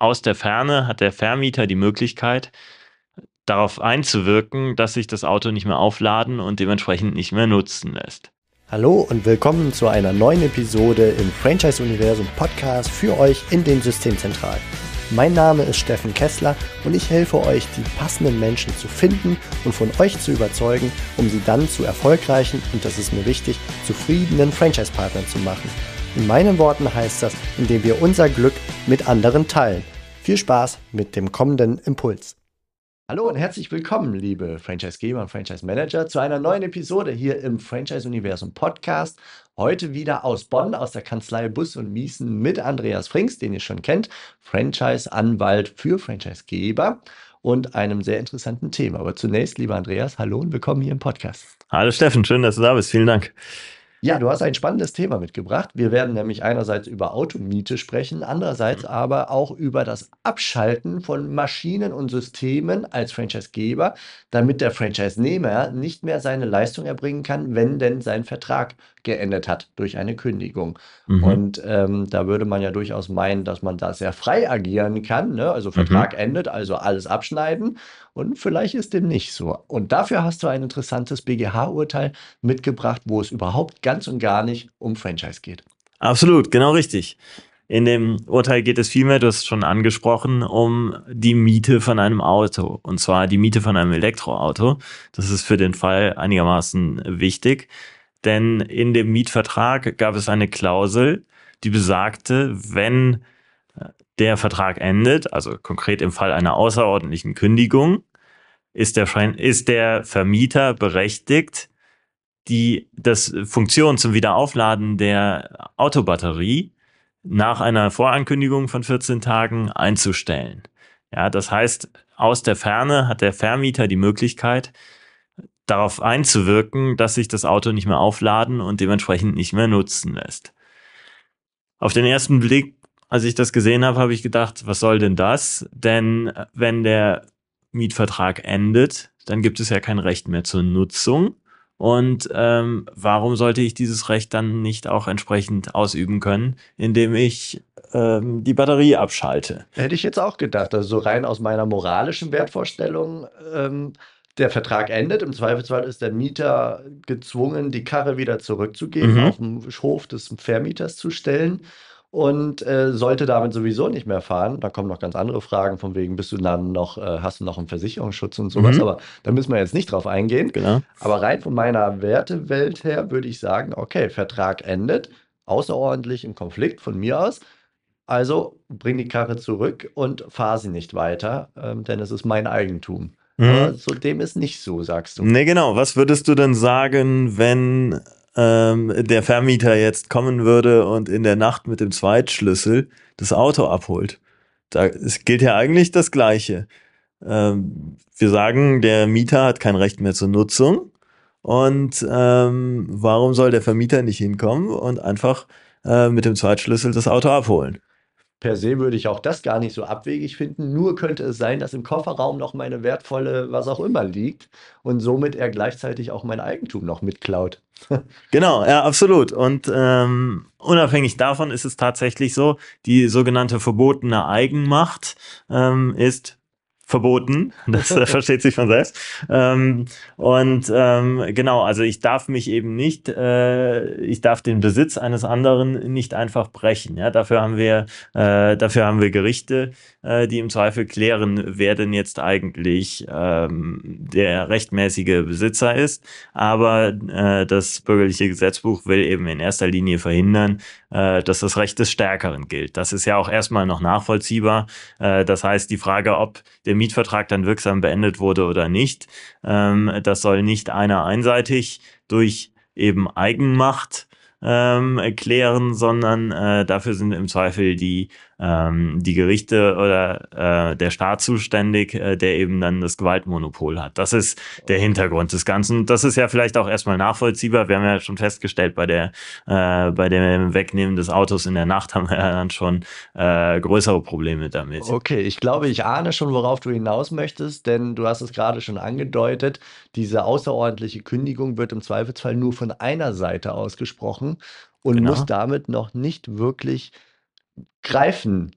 aus der Ferne hat der Vermieter die Möglichkeit, darauf einzuwirken, dass sich das Auto nicht mehr aufladen und dementsprechend nicht mehr nutzen lässt. Hallo und willkommen zu einer neuen Episode im Franchise-Universum Podcast für euch in den Systemzentralen. Mein Name ist Steffen Kessler und ich helfe euch, die passenden Menschen zu finden und von euch zu überzeugen, um sie dann zu erfolgreichen und das ist mir wichtig, zufriedenen Franchise-Partnern zu machen. In meinen Worten heißt das, indem wir unser Glück mit anderen teilen. Viel Spaß mit dem kommenden Impuls. Hallo und herzlich willkommen, liebe Franchise-Geber und Franchise-Manager, zu einer neuen Episode hier im Franchise-Universum Podcast. Heute wieder aus Bonn, aus der Kanzlei Bus und Miesen mit Andreas Frings, den ihr schon kennt, Franchise-Anwalt für Franchise-Geber und einem sehr interessanten Thema. Aber zunächst, lieber Andreas, hallo und willkommen hier im Podcast. Hallo Steffen, schön, dass du da bist. Vielen Dank. Ja, du hast ein spannendes Thema mitgebracht. Wir werden nämlich einerseits über Automiete sprechen, andererseits aber auch über das Abschalten von Maschinen und Systemen als Franchisegeber, damit der Franchise-Nehmer nicht mehr seine Leistung erbringen kann, wenn denn sein Vertrag geendet hat durch eine Kündigung. Mhm. Und ähm, da würde man ja durchaus meinen, dass man da sehr frei agieren kann. Ne? Also Vertrag mhm. endet, also alles abschneiden. Und vielleicht ist dem nicht so. Und dafür hast du ein interessantes BGH-Urteil mitgebracht, wo es überhaupt ganz und gar nicht um Franchise geht. Absolut, genau richtig. In dem Urteil geht es vielmehr, du hast es schon angesprochen, um die Miete von einem Auto. Und zwar die Miete von einem Elektroauto. Das ist für den Fall einigermaßen wichtig. Denn in dem Mietvertrag gab es eine Klausel, die besagte, wenn der Vertrag endet, also konkret im Fall einer außerordentlichen Kündigung, ist der, ist der Vermieter berechtigt, die das Funktion zum Wiederaufladen der Autobatterie nach einer Vorankündigung von 14 Tagen einzustellen. Ja, das heißt, aus der Ferne hat der Vermieter die Möglichkeit, darauf einzuwirken, dass sich das Auto nicht mehr aufladen und dementsprechend nicht mehr nutzen lässt. Auf den ersten Blick, als ich das gesehen habe, habe ich gedacht, was soll denn das? Denn wenn der Mietvertrag endet, dann gibt es ja kein Recht mehr zur Nutzung. Und ähm, warum sollte ich dieses Recht dann nicht auch entsprechend ausüben können, indem ich ähm, die Batterie abschalte? Hätte ich jetzt auch gedacht. Also so rein aus meiner moralischen Wertvorstellung ähm, der Vertrag endet. Im Zweifelsfall ist der Mieter gezwungen, die Karre wieder zurückzugeben, mhm. auf dem Hof des Vermieters zu stellen und äh, sollte damit sowieso nicht mehr fahren. Da kommen noch ganz andere Fragen, von wegen, bist du dann noch, äh, hast du noch einen Versicherungsschutz und sowas, mhm. aber da müssen wir jetzt nicht drauf eingehen. Genau. Aber rein von meiner Wertewelt her würde ich sagen, okay, Vertrag endet, außerordentlich im Konflikt von mir aus. Also bring die Karre zurück und fahr sie nicht weiter, ähm, denn es ist mein Eigentum. Mhm. Aber so dem ist nicht so, sagst du. Nee, genau. Was würdest du denn sagen, wenn ähm, der Vermieter jetzt kommen würde und in der Nacht mit dem Zweitschlüssel das Auto abholt? Da es gilt ja eigentlich das Gleiche. Ähm, wir sagen, der Mieter hat kein Recht mehr zur Nutzung. Und ähm, warum soll der Vermieter nicht hinkommen und einfach äh, mit dem Zweitschlüssel das Auto abholen? Per se würde ich auch das gar nicht so abwegig finden. Nur könnte es sein, dass im Kofferraum noch meine wertvolle, was auch immer liegt und somit er gleichzeitig auch mein Eigentum noch mitklaut. genau, ja, absolut. Und ähm, unabhängig davon ist es tatsächlich so, die sogenannte verbotene Eigenmacht ähm, ist verboten. Das äh, versteht sich von selbst. Ähm, und ähm, genau, also ich darf mich eben nicht, äh, ich darf den Besitz eines anderen nicht einfach brechen. Ja, dafür haben wir, äh, dafür haben wir Gerichte, äh, die im Zweifel klären, wer denn jetzt eigentlich ähm, der rechtmäßige Besitzer ist. Aber äh, das bürgerliche Gesetzbuch will eben in erster Linie verhindern, äh, dass das Recht des Stärkeren gilt. Das ist ja auch erstmal noch nachvollziehbar. Äh, das heißt, die Frage, ob der Mietvertrag dann wirksam beendet wurde oder nicht, ähm, das soll nicht einer einseitig durch eben Eigenmacht ähm, erklären, sondern äh, dafür sind im Zweifel die ähm, die Gerichte oder äh, der Staat zuständig, äh, der eben dann das Gewaltmonopol hat. Das ist der Hintergrund des Ganzen. Das ist ja vielleicht auch erstmal nachvollziehbar. Wir haben ja schon festgestellt, bei der äh, bei dem Wegnehmen des Autos in der Nacht haben wir ja dann schon äh, größere Probleme damit. Okay, ich glaube, ich ahne schon, worauf du hinaus möchtest, denn du hast es gerade schon angedeutet. Diese außerordentliche Kündigung wird im Zweifelsfall nur von einer Seite ausgesprochen und genau. muss damit noch nicht wirklich greifen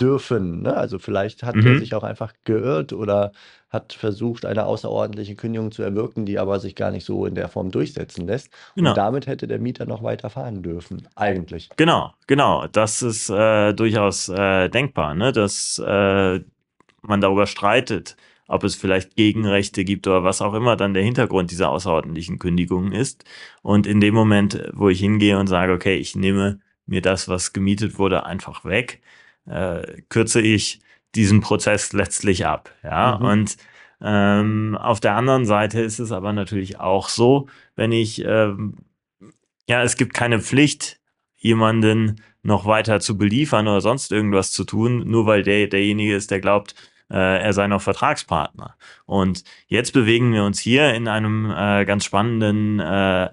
dürfen. Ne? Also vielleicht hat er Mhm. sich auch einfach geirrt oder hat versucht, eine außerordentliche Kündigung zu erwirken, die aber sich gar nicht so in der Form durchsetzen lässt. Und Genau. damit hätte der Mieter noch weiter fahren dürfen, eigentlich. Genau, genau. Das ist äh, durchaus äh, denkbar, ne? dass äh, man darüber streitet, ob es vielleicht Gegenrechte gibt oder was auch immer dann der Hintergrund dieser außerordentlichen Kündigungen ist. Und in dem Moment, wo ich hingehe und sage, okay, ich nehme mir das, was gemietet wurde, einfach weg, äh, kürze ich diesen Prozess letztlich ab. Ja, Mhm. und ähm, auf der anderen Seite ist es aber natürlich auch so, wenn ich, ähm, ja, es gibt keine Pflicht, jemanden noch weiter zu beliefern oder sonst irgendwas zu tun, nur weil der derjenige ist, der glaubt, äh, er sei noch Vertragspartner. Und jetzt bewegen wir uns hier in einem äh, ganz spannenden äh,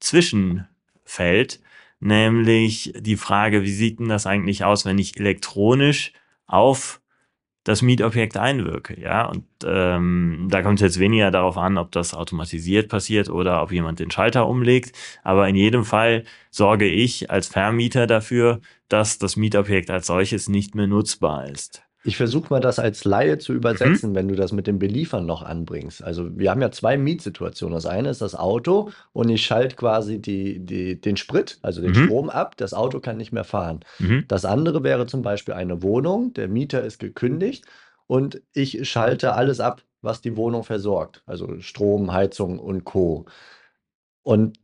Zwischenfeld, nämlich die Frage, wie sieht denn das eigentlich aus, wenn ich elektronisch auf das Mietobjekt einwirke, ja, und ähm, da kommt es jetzt weniger darauf an, ob das automatisiert passiert oder ob jemand den Schalter umlegt, aber in jedem Fall sorge ich als Vermieter dafür, dass das Mietobjekt als solches nicht mehr nutzbar ist. Ich versuche mal das als Laie Mhm. zu übersetzen, wenn du das mit dem Beliefern noch anbringst. Also wir haben ja zwei Mietsituationen. Das eine ist das Auto und ich schalte quasi die, die, den Sprit, also den Mhm. Strom ab. Das Auto kann nicht mehr fahren. Mhm. Das andere wäre zum Beispiel eine Wohnung. Der Mieter ist gekündigt und ich schalte alles ab, was die Wohnung versorgt. Also Strom, Heizung und Co. Und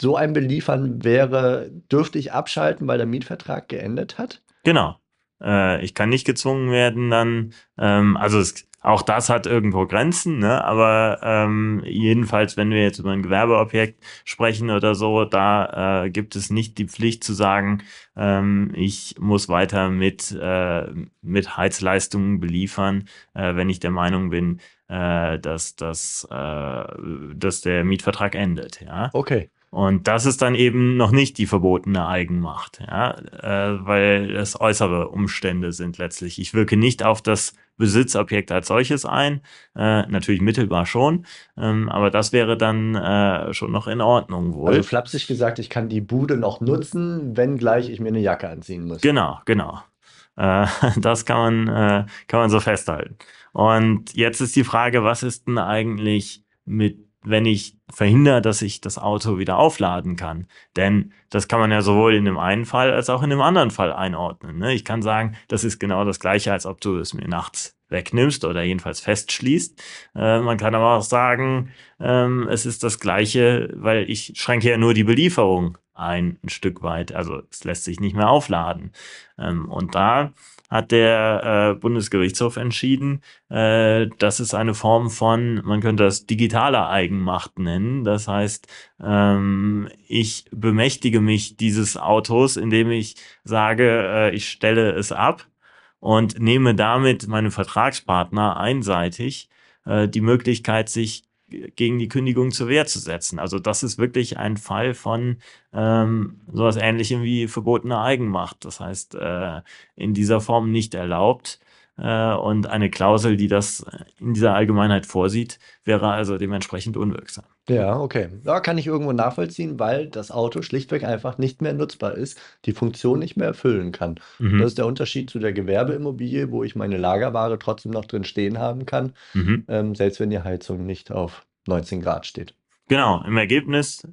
so ein Beliefern wäre, dürfte ich abschalten, weil der Mietvertrag geendet hat? Genau. Äh, ich kann nicht gezwungen werden, dann, ähm, also es, auch das hat irgendwo Grenzen, ne? aber ähm, jedenfalls, wenn wir jetzt über ein Gewerbeobjekt sprechen oder so, da äh, gibt es nicht die Pflicht zu sagen, ähm, ich muss weiter mit, äh, mit Heizleistungen beliefern, äh, wenn ich der Meinung bin, äh, dass, dass, äh, dass der Mietvertrag endet. Ja? Okay. Und das ist dann eben noch nicht die verbotene Eigenmacht, ja, äh, weil es äußere Umstände sind letztlich. Ich wirke nicht auf das Besitzobjekt als solches ein, äh, natürlich mittelbar schon, ähm, aber das wäre dann äh, schon noch in Ordnung wohl. Also flapsig gesagt, ich kann die Bude noch nutzen, wenngleich ich mir eine Jacke anziehen muss. Genau, genau. Äh, das kann man, äh, kann man so festhalten. Und jetzt ist die Frage, was ist denn eigentlich mit, wenn ich verhindere, dass ich das Auto wieder aufladen kann? Denn das kann man ja sowohl in dem einen Fall als auch in dem anderen Fall einordnen. Ne? Ich kann sagen, das ist genau das Gleiche, als ob du es mir nachts wegnimmst oder jedenfalls festschließt. Äh, man kann aber auch sagen, ähm, es ist das Gleiche, weil ich schränke ja nur die Belieferung ein, ein Stück weit. Also es lässt sich nicht mehr aufladen. Ähm, und da hat der äh, Bundesgerichtshof entschieden, äh, das ist eine Form von, man könnte das digitale Eigenmacht nennen. Das heißt, ähm, ich bemächtige mich dieses Autos, indem ich sage, äh, ich stelle es ab und nehme damit meinem Vertragspartner einseitig äh, die Möglichkeit, sich gegen die Kündigung zur Wehr zu setzen. Also das ist wirklich ein Fall von ähm, sowas ähnlichem wie verbotene Eigenmacht. Das heißt, äh, in dieser Form nicht erlaubt. Äh, und eine Klausel, die das in dieser Allgemeinheit vorsieht, wäre also dementsprechend unwirksam. Ja, okay. Ja, kann ich irgendwo nachvollziehen, weil das Auto schlichtweg einfach nicht mehr nutzbar ist, die Funktion nicht mehr erfüllen kann. Mhm. Das ist der Unterschied zu der Gewerbeimmobilie, wo ich meine Lagerware trotzdem noch drin stehen haben kann, Mhm. ähm, selbst wenn die Heizung nicht auf 19 Grad steht. Genau, im Ergebnis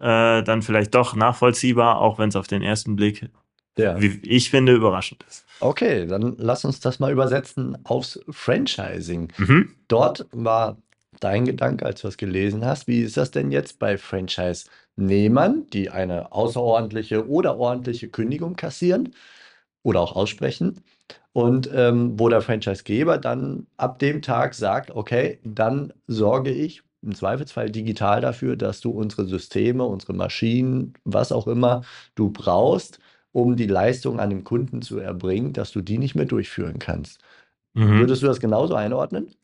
äh, dann vielleicht doch nachvollziehbar, auch wenn es auf den ersten Blick, Ja. wie ich finde, überraschend ist. Okay, dann lass uns das mal übersetzen aufs Franchising. Mhm. Dort war dein Gedanke, als du das gelesen hast, wie ist das denn jetzt bei Franchise-Nehmern, die eine außerordentliche oder ordentliche Kündigung kassieren oder auch aussprechen und ähm, wo der Franchisegeber dann ab dem Tag sagt, okay, dann sorge ich im Zweifelsfall digital dafür, dass du unsere Systeme, unsere Maschinen, was auch immer du brauchst, um die Leistung an den Kunden zu erbringen, dass du die nicht mehr durchführen kannst. Mhm. Würdest du das genauso einordnen?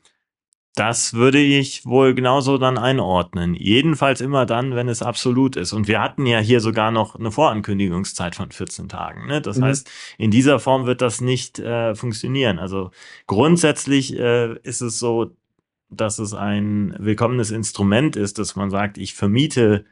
Das würde ich wohl genauso dann einordnen. Jedenfalls immer dann, wenn es absolut ist. Und wir hatten ja hier sogar noch eine Vorankündigungszeit von 14 Tagen. Ne? Das Mhm. heißt, in dieser Form wird das nicht äh, funktionieren. Also grundsätzlich äh, ist es so, dass es ein willkommenes Instrument ist, dass man sagt, ich vermiete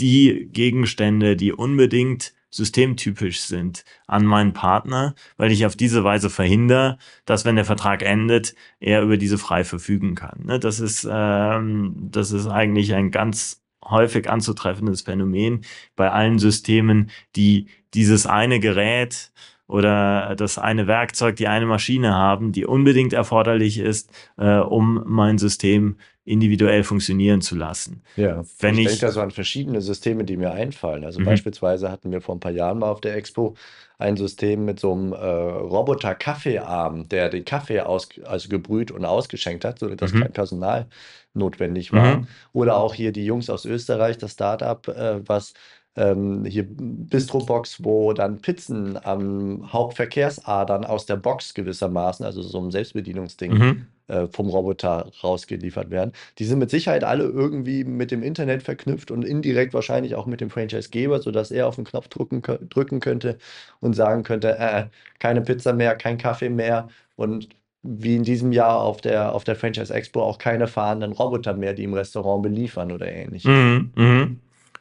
die Gegenstände, die unbedingt systemtypisch sind an meinen Partner, weil ich auf diese Weise verhindere, dass wenn der Vertrag endet, er über diese frei verfügen kann. Ne, das ist, ähm, das ist eigentlich ein ganz häufig anzutreffendes Phänomen bei allen Systemen, die dieses eine Gerät oder das eine Werkzeug, die eine Maschine haben, die unbedingt erforderlich ist, äh, um mein System individuell funktionieren zu lassen. Ja, Wenn ich, ich denke da so an verschiedene Systeme, die mir einfallen. Also mhm. beispielsweise hatten wir vor ein paar Jahren mal auf der Expo ein System mit so einem äh, Roboter-Kaffeearm, der den Kaffee aus, also gebrüht und ausgeschenkt hat, sodass mhm. kein Personal notwendig war. Mhm. Oder auch hier die Jungs aus Österreich, das Startup, äh, was ähm, hier Bistrobox, wo dann Pizzen am Hauptverkehrsadern aus der Box gewissermaßen, also so ein Selbstbedienungsding, mhm. äh, vom Roboter rausgeliefert werden. Die sind mit Sicherheit alle irgendwie mit dem Internet verknüpft und indirekt wahrscheinlich auch mit dem Franchisegeber, sodass er auf den Knopf drücken, drücken könnte und sagen könnte, äh, keine Pizza mehr, kein Kaffee mehr und wie in diesem Jahr auf der, auf der Franchise Expo auch keine fahrenden Roboter mehr, die im Restaurant beliefern oder ähnliches. Mhm, mh.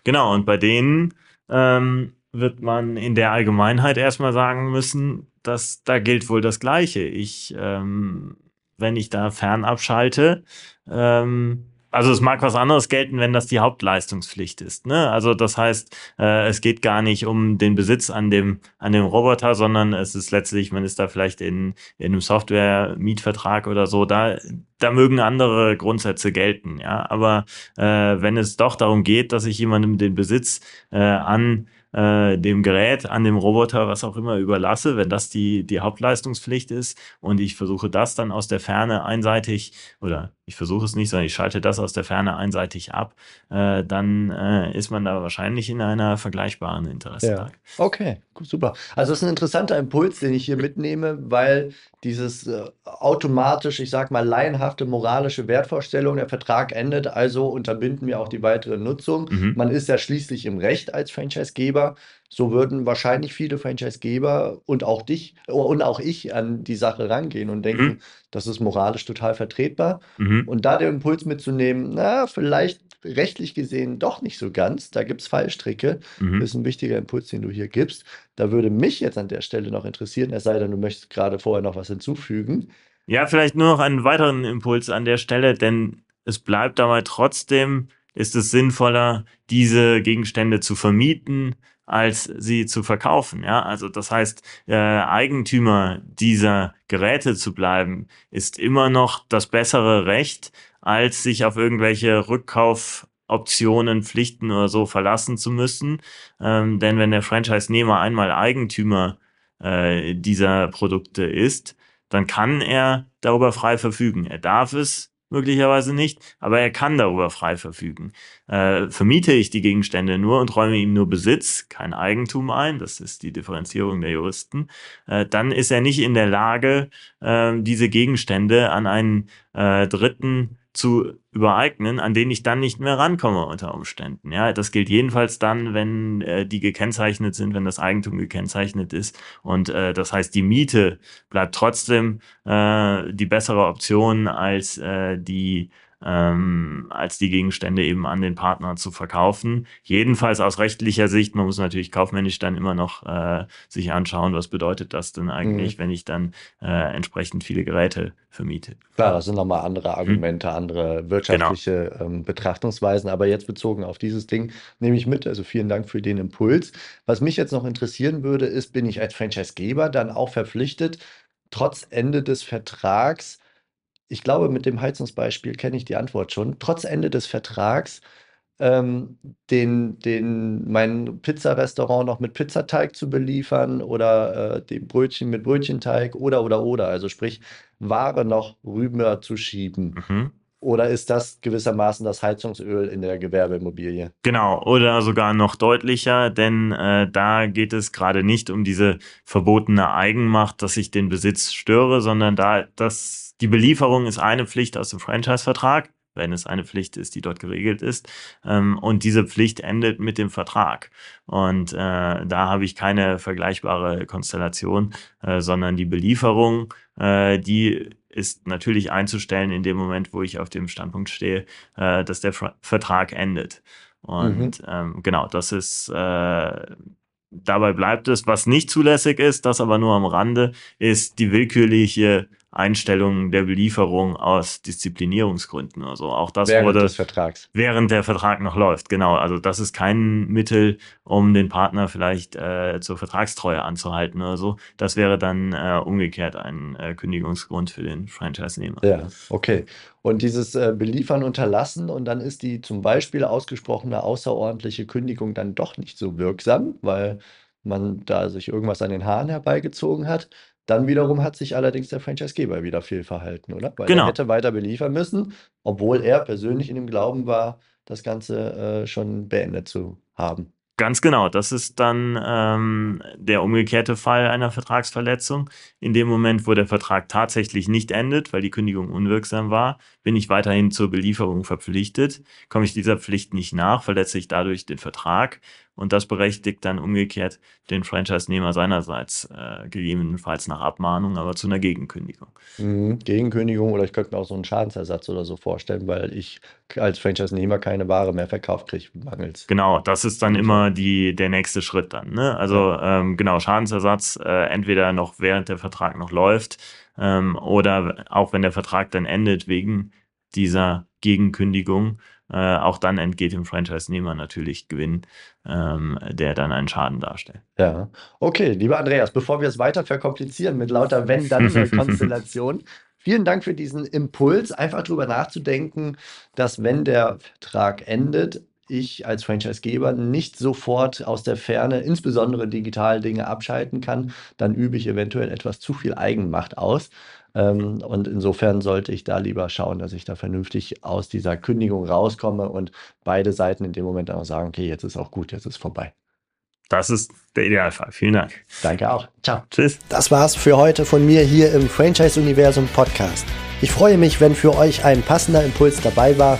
Genau, und bei denen ähm, wird man in der Allgemeinheit erstmal sagen müssen, dass da gilt wohl das Gleiche. Ich, ähm, wenn ich da fernab schalte, ähm, also es mag was anderes gelten, wenn das die Hauptleistungspflicht ist. Ne? Also das heißt, äh, es geht gar nicht um den Besitz an dem, an dem Roboter, sondern es ist letztlich, man ist da vielleicht in, in einem Software-Mietvertrag oder so, da, da mögen andere Grundsätze gelten. Ja? Aber äh, wenn es doch darum geht, dass ich jemandem den Besitz äh, an äh, dem Gerät, an dem Roboter, was auch immer überlasse, wenn das die, die Hauptleistungspflicht ist und ich versuche das dann aus der Ferne einseitig oder ich versuche es nicht, sondern ich schalte das aus der Ferne einseitig ab, äh, dann äh, ist man da wahrscheinlich in einer vergleichbaren Interessenlage. Ja. Okay, super. Also das ist ein interessanter Impuls, den ich hier mitnehme, weil dieses äh, automatisch, ich sag mal, laienhafte moralische Wertvorstellung, der Vertrag endet, also unterbinden wir auch die weitere Nutzung. Mhm. Man ist ja schließlich im Recht als Franchisegeber. So würden wahrscheinlich viele Franchisegeber und auch dich und auch ich an die Sache rangehen und denken, mhm. das ist moralisch total vertretbar. Mhm. Und da den Impuls mitzunehmen, na, vielleicht rechtlich gesehen doch nicht so ganz, da gibt es Fallstricke, mhm. ist ein wichtiger Impuls, den du hier gibst. Da würde mich jetzt an der Stelle noch interessieren, es sei denn, du möchtest gerade vorher noch was hinzufügen. Ja, vielleicht nur noch einen weiteren Impuls an der Stelle, denn es bleibt dabei trotzdem, ist es sinnvoller, diese Gegenstände zu vermieten, als sie zu verkaufen. Ja, also das heißt, äh, Eigentümer dieser Geräte zu bleiben, ist immer noch das bessere Recht, als sich auf irgendwelche Rückkaufoptionen, Pflichten oder so verlassen zu müssen. Ähm, denn wenn der Franchise-Nehmer einmal Eigentümer äh, dieser Produkte ist, dann kann er darüber frei verfügen. Er darf es möglicherweise nicht, aber er kann darüber frei verfügen. Äh, vermiete ich die Gegenstände nur und räume ihm nur Besitz, kein Eigentum ein, das ist die Differenzierung der Juristen, äh, dann ist er nicht in der Lage, äh, diese Gegenstände an einen äh, Dritten zu übereignen, an denen ich dann nicht mehr rankomme unter Umständen. Ja, das gilt jedenfalls dann, wenn äh, die gekennzeichnet sind, wenn das Eigentum gekennzeichnet ist. Und äh, das heißt, die Miete bleibt trotzdem äh, die bessere Option als äh, die ähm, als die Gegenstände eben an den Partner zu verkaufen. Jedenfalls aus rechtlicher Sicht, man muss natürlich kaufmännisch dann immer noch äh, sich anschauen, was bedeutet das denn eigentlich, mhm. wenn ich dann äh, entsprechend viele Geräte vermiete. Klar, das sind nochmal andere mhm. Argumente, mhm. andere wirtschaftliche genau. ähm, Betrachtungsweisen, aber jetzt bezogen auf dieses Ding nehme ich mit, also vielen Dank für den Impuls. Was mich jetzt noch interessieren würde, ist, bin ich als Franchisegeber dann auch verpflichtet, trotz Ende des Vertrags ich glaube, mit dem Heizungsbeispiel kenne ich die Antwort schon. Trotz Ende des Vertrags ähm, den, den, mein Pizzarestaurant noch mit Pizzateig zu beliefern oder äh, die Brötchen mit Brötchenteig oder oder oder. Also sprich, Ware noch rüber zu schieben. Mhm. Oder ist das gewissermaßen das Heizungsöl in der Gewerbeimmobilie? Genau, oder sogar noch deutlicher, denn äh, da geht es gerade nicht um diese verbotene Eigenmacht, dass ich den Besitz störe, sondern da das, die Belieferung ist eine Pflicht aus dem Franchise-Vertrag wenn es eine Pflicht ist, die dort geregelt ist. Ähm, und diese Pflicht endet mit dem Vertrag. Und äh, da habe ich keine vergleichbare Konstellation, äh, sondern die Belieferung, äh, die ist natürlich einzustellen in dem Moment, wo ich auf dem Standpunkt stehe, äh, dass der Ver Vertrag endet. Und mhm. ähm, genau, das ist, äh, dabei bleibt es. Was nicht zulässig ist, das aber nur am Rande, ist die willkürliche Einstellung der Belieferung aus Disziplinierungsgründen oder so. Auch das während wurde des Vertrags. während der Vertrag noch läuft. Genau. Also das ist kein Mittel, um den Partner vielleicht äh, zur Vertragstreue anzuhalten oder so. Das wäre dann äh, umgekehrt ein äh, Kündigungsgrund für den Franchise-Nehmer. Ja, okay. Und dieses äh, Beliefern unterlassen und dann ist die zum Beispiel ausgesprochene außerordentliche Kündigung dann doch nicht so wirksam, weil man da sich irgendwas an den Haaren herbeigezogen hat. Dann wiederum hat sich allerdings der Franchisegeber wieder fehlverhalten, oder? Weil Genau. er hätte weiter beliefern müssen, obwohl er persönlich in dem Glauben war, das Ganze äh, schon beendet zu haben. Ganz genau, das ist dann ähm, der umgekehrte Fall einer Vertragsverletzung. In dem Moment, wo der Vertrag tatsächlich nicht endet, weil die Kündigung unwirksam war, bin ich weiterhin zur Belieferung verpflichtet. Komme ich dieser Pflicht nicht nach, verletze ich dadurch den Vertrag und das berechtigt dann umgekehrt den Franchise-Nehmer seinerseits äh, gegebenenfalls nach Abmahnung, aber zu einer Gegenkündigung. Mhm. Gegenkündigung oder ich könnte mir auch so einen Schadensersatz oder so vorstellen, weil ich als Franchise-Nehmer keine Ware mehr verkauft kriege, mangels. Genau, das ist dann immer die, der nächste Schritt dann. Ne? Also ähm, genau, Schadensersatz äh, entweder noch während der Vertrag noch läuft ähm, oder auch wenn der Vertrag dann endet wegen dieser Gegenkündigung, äh, auch dann entgeht dem Franchise-Nehmer natürlich Gewinn, ähm, der dann einen Schaden darstellt. Ja, okay, lieber Andreas, bevor wir es weiter verkomplizieren mit lauter Wenn-Dann-Konstellationen, vielen Dank für diesen Impuls, einfach drüber nachzudenken, dass wenn der Vertrag endet, ich als Franchisegeber nicht sofort aus der Ferne, insbesondere digital Dinge abschalten kann, dann übe ich eventuell etwas zu viel Eigenmacht aus. Ähm, und insofern sollte ich da lieber schauen, dass ich da vernünftig aus dieser Kündigung rauskomme und beide Seiten in dem Moment auch sagen, okay, jetzt ist auch gut, jetzt ist vorbei. Das ist der Idealfall. Vielen Dank. Danke auch. Ciao. Tschüss. Das war's für heute von mir hier im Franchise Universum Podcast. Ich freue mich, wenn für euch ein passender Impuls dabei war